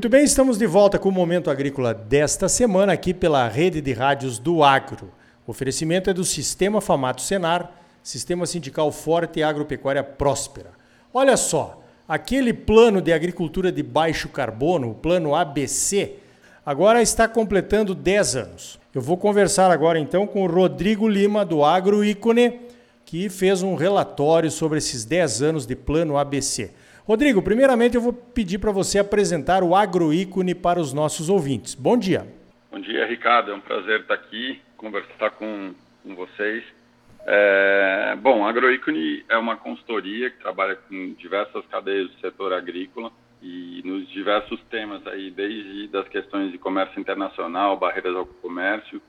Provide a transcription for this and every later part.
Muito bem, estamos de volta com o Momento Agrícola desta semana aqui pela rede de rádios do Agro. O oferecimento é do Sistema Famato Senar, Sistema Sindical Forte e Agropecuária Próspera. Olha só, aquele plano de agricultura de baixo carbono, o plano ABC, agora está completando 10 anos. Eu vou conversar agora então com o Rodrigo Lima do Agro Ícone, que fez um relatório sobre esses 10 anos de plano ABC. Rodrigo, primeiramente eu vou pedir para você apresentar o agroícone para os nossos ouvintes. Bom dia. Bom dia, Ricardo. É um prazer estar aqui, conversar com, com vocês. É, bom, a Agroícone é uma consultoria que trabalha com diversas cadeias do setor agrícola e nos diversos temas aí, desde das questões de comércio internacional, barreiras ao comércio,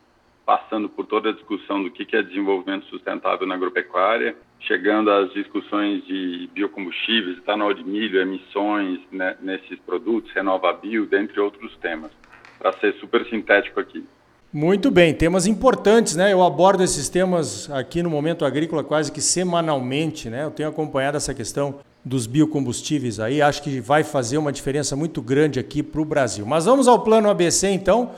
passando por toda a discussão do que é desenvolvimento sustentável na agropecuária, chegando às discussões de biocombustíveis, etanol de milho, emissões né, nesses produtos, RenovaBio, dentre outros temas, para ser super sintético aqui. Muito bem, temas importantes, né? Eu abordo esses temas aqui no Momento Agrícola quase que semanalmente, né? Eu tenho acompanhado essa questão dos biocombustíveis aí, acho que vai fazer uma diferença muito grande aqui para o Brasil. Mas vamos ao plano ABC então.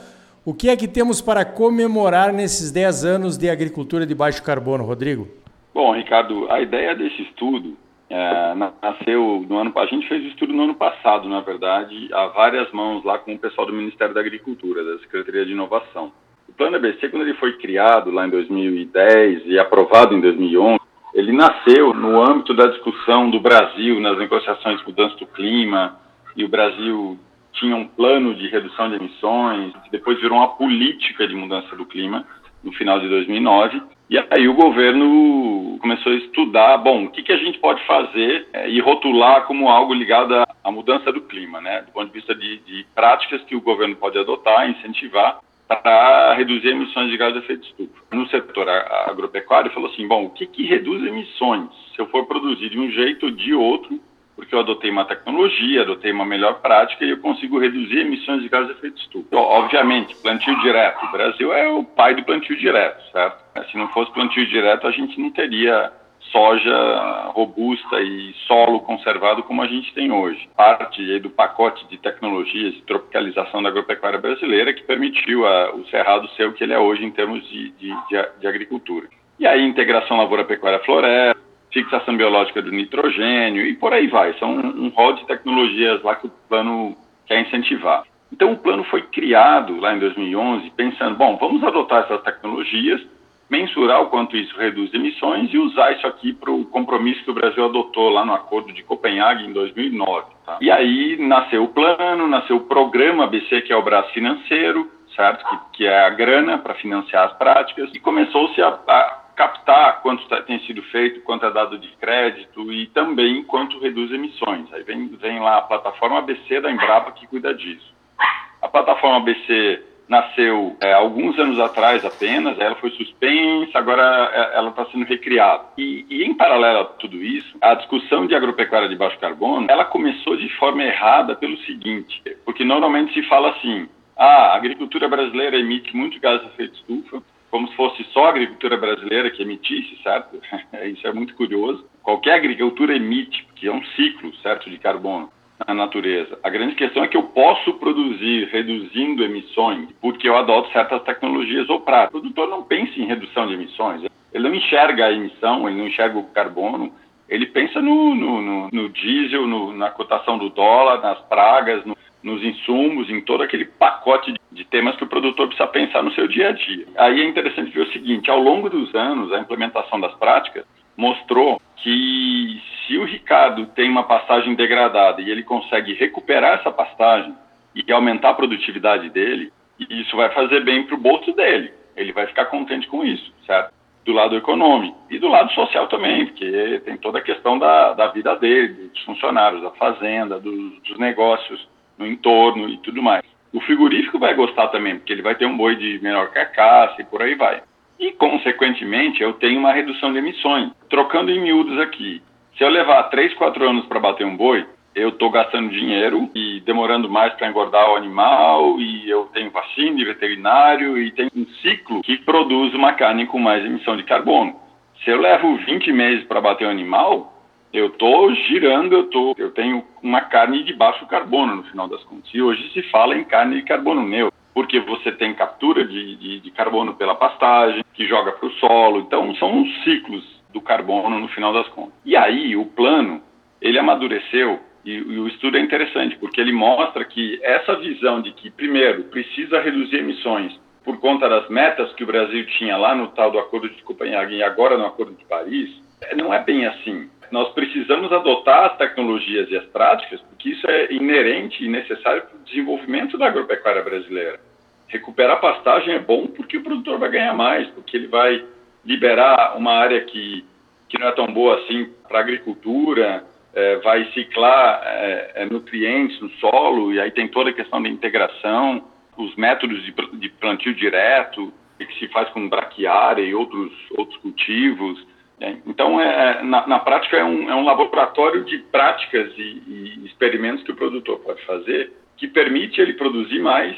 O que é que temos para comemorar nesses 10 anos de agricultura de baixo carbono, Rodrigo? Bom, Ricardo, a ideia desse estudo é, nasceu no ano. A gente fez o estudo no ano passado, na verdade, a várias mãos lá com o pessoal do Ministério da Agricultura, da Secretaria de Inovação. O Plano ABC, quando ele foi criado lá em 2010 e aprovado em 2011, ele nasceu no âmbito da discussão do Brasil nas negociações de mudança do clima e o Brasil tinha um plano de redução de emissões, depois virou uma política de mudança do clima no final de 2009. E aí o governo começou a estudar, bom, o que, que a gente pode fazer é, e rotular como algo ligado à, à, mudança do clima, né? Do ponto de vista de, de práticas que o governo pode adotar, incentivar para reduzir emissões de gás de efeito estufa. No setor agropecuário, falou assim, bom, o que, que reduz emissões? Se eu for produzir de um jeito ou de outro, porque eu adotei uma tecnologia, adotei uma melhor prática e eu consigo reduzir emissões de gases de efeito estufa. Então, obviamente, plantio direto. O Brasil é o pai do plantio direto, certo? Se não fosse plantio direto, a gente não teria soja robusta e solo conservado como a gente tem hoje. Parte do pacote de tecnologias de tropicalização da agropecuária brasileira que permitiu a, o Cerrado ser o que ele é hoje em termos de, de, de, de agricultura. E aí, integração lavoura-pecuária-floresta, fixação biológica do nitrogênio e por aí vai. São um, um rol de tecnologias lá que o plano quer incentivar. Então o plano foi criado lá em 2011 pensando, bom, vamos adotar essas tecnologias, mensurar o quanto isso reduz emissões e usar isso aqui para o compromisso que o Brasil adotou lá no Acordo de Copenhague em 2009. Tá? E aí nasceu o plano, nasceu o programa ABC, que é o braço financeiro, certo? Que, que é a grana para financiar as práticas, e começou-se a, a captar quanto tá, tem sido feito, quanto é dado de crédito e também quanto reduz emissões. Aí vem, vem lá a plataforma ABC da Embrapa que cuida disso. A plataforma ABC nasceu é, alguns anos atrás apenas, ela foi suspensa, agora é, ela está sendo recriada. E, e, em paralelo a tudo isso, a discussão de agropecuária de baixo carbono, ela começou de forma errada pelo seguinte, porque normalmente se fala assim, ah, a agricultura brasileira emite muito gás de efeito estufa, como se fosse só a agricultura brasileira que emitisse, certo? Isso é muito curioso. Qualquer agricultura emite, porque é um ciclo, certo, de carbono na natureza. A grande questão é que eu posso produzir reduzindo emissões porque eu adoto certas tecnologias ou práticas. O produtor não pensa em redução de emissões, ele não enxerga a emissão, ele não enxerga o carbono, ele pensa no, no, no, no diesel, na cotação do dólar, nas pragas, nos insumos, em todo aquele pacote de temas que o produtor precisa pensar no seu dia a dia. Aí é interessante ver o seguinte: ao longo dos anos, a implementação das práticas mostrou que se o Ricardo tem uma pastagem degradada e ele consegue recuperar essa pastagem e aumentar a produtividade dele, isso vai fazer bem para o bolso dele. Ele vai ficar contente com isso, certo? Do lado econômico e do lado social também, porque tem toda a questão da, da vida dele, dos funcionários, da fazenda, dos, dos negócios no entorno e tudo mais. O frigorífico vai gostar também, porque ele vai ter um boi de menor carcaça e por aí vai. E, consequentemente, eu tenho uma redução de emissões. Trocando em miúdos aqui, se eu levar 3, 4 anos para bater um boi, eu estou gastando dinheiro e demorando mais para engordar o animal, e eu tenho vacina de veterinário, e tem um ciclo que produz uma carne com mais emissão de carbono. Se eu levo 20 meses para bater um animal, eu estou girando, eu, tô, eu tenho uma carne de baixo carbono no final das contas. E hoje se fala em carne de carbono neutro, porque você tem captura de, de, de carbono pela pastagem, que joga para o solo. Então, são os ciclos do carbono no final das contas. E aí, o plano, ele amadureceu e, e, o estudo é interessante, porque ele mostra que essa visão de que, primeiro, precisa reduzir emissões por conta das metas que o Brasil tinha lá no tal do Acordo de Copenhague e agora no Acordo de Paris, não é bem assim. Nós precisamos adotar as tecnologias e as práticas, porque isso é inerente e necessário para o desenvolvimento da agropecuária brasileira. Recuperar pastagem é bom porque o produtor vai ganhar mais, porque ele vai liberar uma área que, que não é tão boa assim para a agricultura, é, vai ciclar é, é, nutrientes no solo, e aí tem toda a questão da integração, os métodos de, de plantio direto, que se faz com braquiária e outros, outros cultivos. Né? Então, é, na, na, prática, é um, é um laboratório de práticas e, e experimentos que o produtor pode fazer que permite ele produzir mais,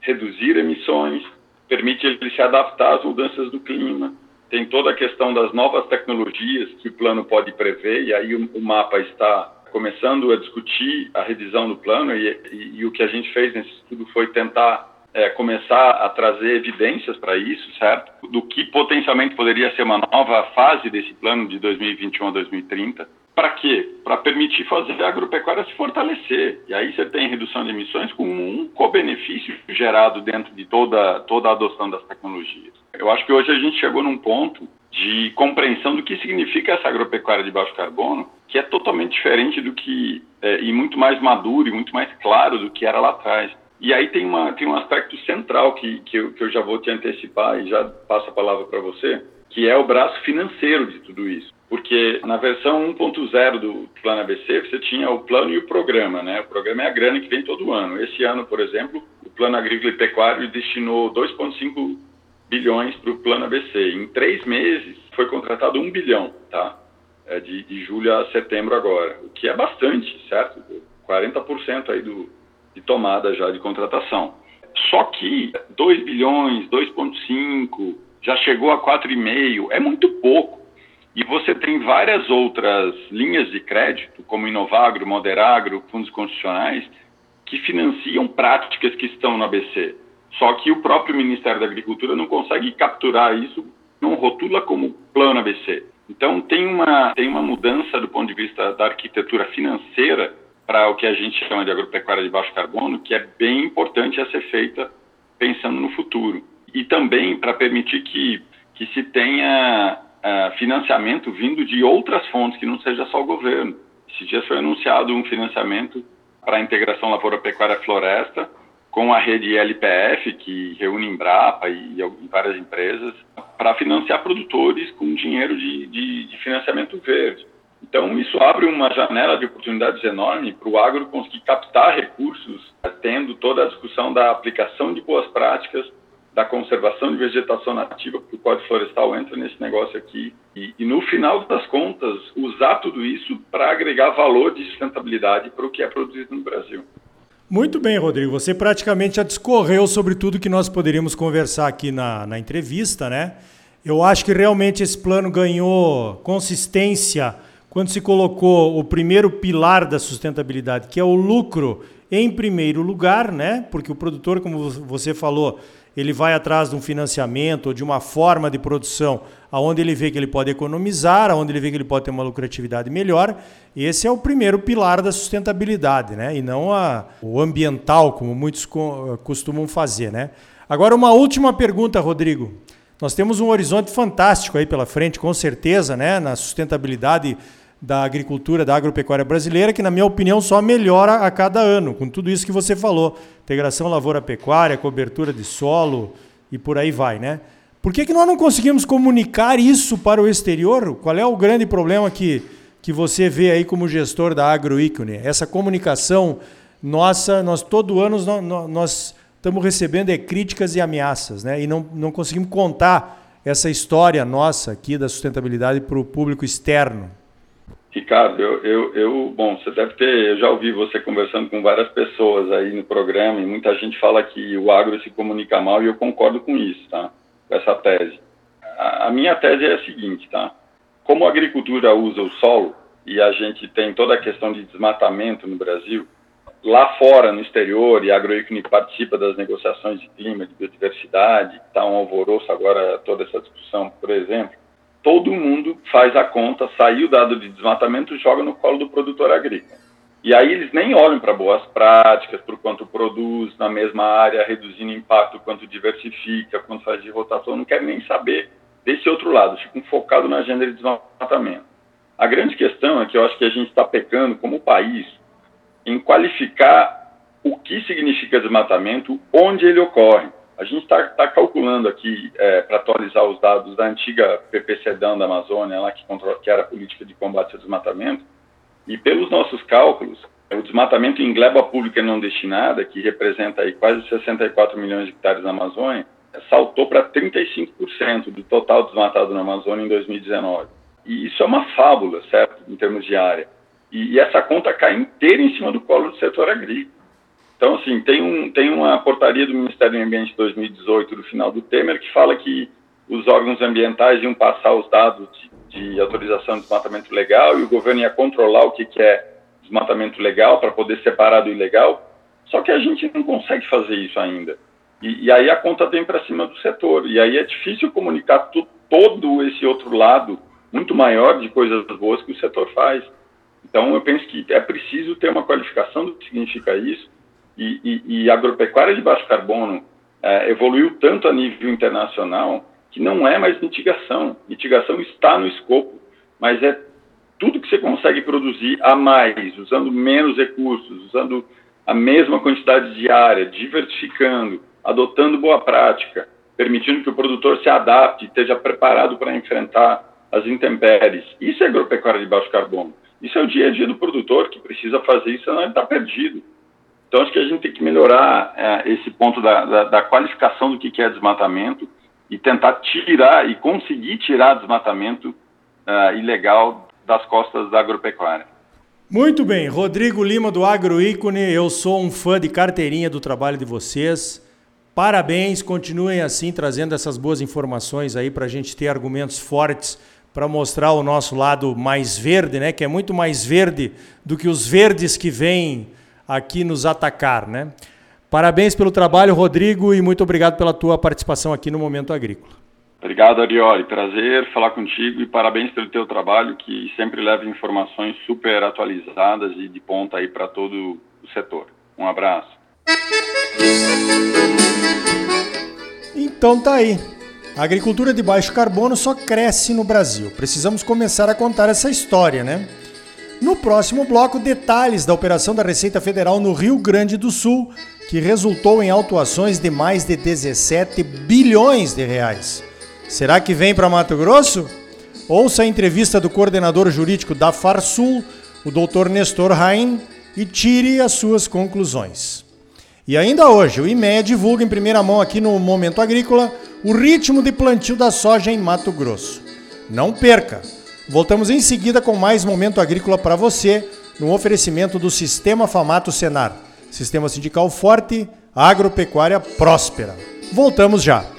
reduzir emissões, permite ele se adaptar às mudanças do clima, tem toda a questão das novas tecnologias que o plano pode prever, e aí o, o mapa está começando a discutir a revisão do plano, e, e, e o que a gente fez nesse estudo foi tentar é, começar a trazer evidências para isso, certo? Do que potencialmente poderia ser uma nova fase desse plano de 2021 a 2030. Para quê? Para permitir fazer a agropecuária se fortalecer. E aí você tem redução de emissões com um co-benefício gerado dentro de toda, toda a adoção das tecnologias. Eu acho que hoje a gente chegou num ponto de compreensão do que significa essa agropecuária de baixo carbono, que é totalmente diferente do que, é, e muito mais maduro e muito mais claro do que era lá atrás. E aí tem, uma, tem um aspecto central que, que, eu, que eu já vou te antecipar e já passo a palavra para você, que é o braço financeiro de tudo isso. Porque na versão 1.0 do Plano ABC, você tinha o plano e o programa, né? O programa é a grana que vem todo ano. Esse ano, por exemplo, o Plano Agrícola e Pecuário destinou 2,5 bilhões para o Plano ABC. Em três meses, foi contratado um bilhão, tá? É de, de julho a setembro agora, o que é bastante, certo? 40% aí do, de tomada já de contratação. Só que 2 bilhões, 2,5, já chegou a 4,5, é muito pouco. E você tem várias outras linhas de crédito, como Inovagro, Moderagro, fundos constitucionais, que financiam práticas que estão no ABC. Só que o próprio Ministério da Agricultura não consegue capturar isso, não rotula como plano ABC. Então tem uma, tem uma mudança do ponto de vista da arquitetura financeira para o que a gente chama de agropecuária de baixo carbono, que é bem importante a ser feita pensando no futuro. E também para permitir que, que se tenha uh, financiamento vindo de outras fontes, que não seja só o governo. Esses dias foi anunciado um financiamento para a integração lavoura-pecuária-floresta com a rede LPF, que reúne Embrapa e, e várias empresas, para financiar produtores com dinheiro de, de, de financiamento verde. Então, isso abre uma janela de oportunidades enorme para o agro conseguir captar recursos, tendo toda a discussão da aplicação de boas práticas, da conservação de vegetação nativa, porque o Código Florestal entra nesse negócio aqui. E, e no final das contas, usar tudo isso para agregar valor de sustentabilidade para o que é produzido no Brasil. Muito bem, Rodrigo. Você praticamente já discorreu sobre tudo que nós poderíamos conversar aqui na, na entrevista, né? Eu acho que realmente esse plano ganhou consistência quando se colocou o primeiro pilar da sustentabilidade, que é o lucro em primeiro lugar, né? Porque o produtor, como você falou, ele vai atrás de um financiamento ou de uma forma de produção aonde ele vê que ele pode economizar, aonde ele vê que ele pode ter uma lucratividade melhor. Esse é o primeiro pilar da sustentabilidade, né? E não a, o ambiental, como muitos co costumam fazer, né? Agora uma última pergunta, Rodrigo. Nós temos um horizonte fantástico aí pela frente, com certeza, né, na sustentabilidade da agricultura, da agropecuária brasileira, que, na minha opinião, só melhora a cada ano, com tudo isso que você falou. Integração lavoura-pecuária, cobertura de solo e por aí vai, né? Por que, que nós não conseguimos comunicar isso para o exterior? Qual é o grande problema que, que você vê aí como gestor da AgroIcone? Essa comunicação nossa, nós todo ano nós, nós estamos recebendo é, críticas e ameaças, né? E não, não conseguimos contar essa história nossa aqui da sustentabilidade para o público externo. Ricardo, eu, eu, eu, bom, você deve ter, eu já ouvi você conversando com várias pessoas aí no programa e muita gente fala que o agro se comunica mal e eu concordo com isso, tá? Com essa tese. A, a minha tese é a seguinte, tá? Como a agricultura usa o solo, e a gente tem toda a questão de desmatamento no Brasil, lá fora, no exterior, e a Agroícone participa das negociações de clima, de biodiversidade, está um alvoroço agora toda essa discussão, por exemplo, todo mundo faz a conta, saiu o dado de desmatamento, joga no colo do produtor agrícola. E aí eles nem olham para boas práticas, por quanto produz na mesma área, reduzindo impacto, quanto diversifica, quanto faz de rotação, não querem nem saber desse outro lado, ficam focados na agenda de desmatamento. A grande questão é que eu acho que a gente está pecando como país em qualificar o que significa desmatamento, onde ele ocorre. A gente está tá calculando aqui, é, para atualizar os dados da antiga PPCDAN da Amazônia, lá que, controla, que era a política de combate ao desmatamento, e pelos nossos cálculos, o desmatamento em gleba pública não destinada, que representa aí quase 64 milhões de hectares na Amazônia, saltou para 35% do total desmatado na Amazônia em 2019. E isso é uma fábula, certo, em termos de área. E, e essa conta cai inteira em cima do colo do setor agrícola. Então, assim, tem, um, tem uma portaria do Ministério do Ambiente de 2018, do final do Temer, que fala que os órgãos ambientais iam passar os dados de, de autorização de desmatamento legal e o governo ia controlar o que, que é desmatamento legal para poder separar do ilegal. Só que a gente não consegue fazer isso ainda. E, e aí a conta vem para cima do setor. E aí é difícil comunicar tu, todo esse outro lado muito maior de coisas boas que o setor faz. Então, eu penso que é preciso ter uma qualificação do que significa isso. E, e, e agropecuária de baixo carbono é, evoluiu tanto a nível internacional que não é mais mitigação. Mitigação está no escopo, mas é tudo que você consegue produzir a mais, usando menos recursos, usando a mesma quantidade de área, diversificando, adotando boa prática, permitindo que o produtor se adapte, esteja preparado para enfrentar as intempéries. Isso é agropecuária de baixo carbono. Isso é o dia a dia do produtor que precisa fazer isso, senão ele está perdido. Então, acho que a gente tem que melhorar é, esse ponto da, da, da, qualificação do que, é desmatamento e tentar tirar e conseguir tirar desmatamento uh, ilegal das costas da agropecuária. Muito bem, Rodrigo Lima do Agroícone, eu sou um fã de carteirinha do trabalho de vocês. Parabéns, continuem assim trazendo essas boas informações aí para a gente ter argumentos fortes para mostrar o nosso lado mais verde, né? Que é muito mais verde do que os verdes que vêm aqui nos atacar, né? Parabéns pelo trabalho, Rodrigo, e muito obrigado pela tua participação aqui no Momento Agrícola. Obrigado, Arioli. Prazer falar contigo e parabéns pelo teu trabalho, que sempre leva informações super atualizadas e de ponta aí para todo o setor. Um abraço. Então tá aí. A agricultura de baixo carbono só cresce no Brasil. Precisamos começar a contar essa história, né? No próximo bloco, detalhes da operação da Receita Federal no Rio Grande do Sul, que resultou em autuações de mais de 17 bilhões de reais. Será que vem para Mato Grosso? Ouça a entrevista do coordenador jurídico da Farsul, o Dr. Nestor Rain, e tire as suas conclusões. E ainda hoje, o IMEA divulga em primeira mão aqui no Momento Agrícola o ritmo de plantio da soja em Mato Grosso. Não perca! Voltamos em seguida com mais Momento Agrícola para você, no oferecimento do Sistema Famato Senar. Sistema sindical forte, agropecuária próspera. Voltamos já!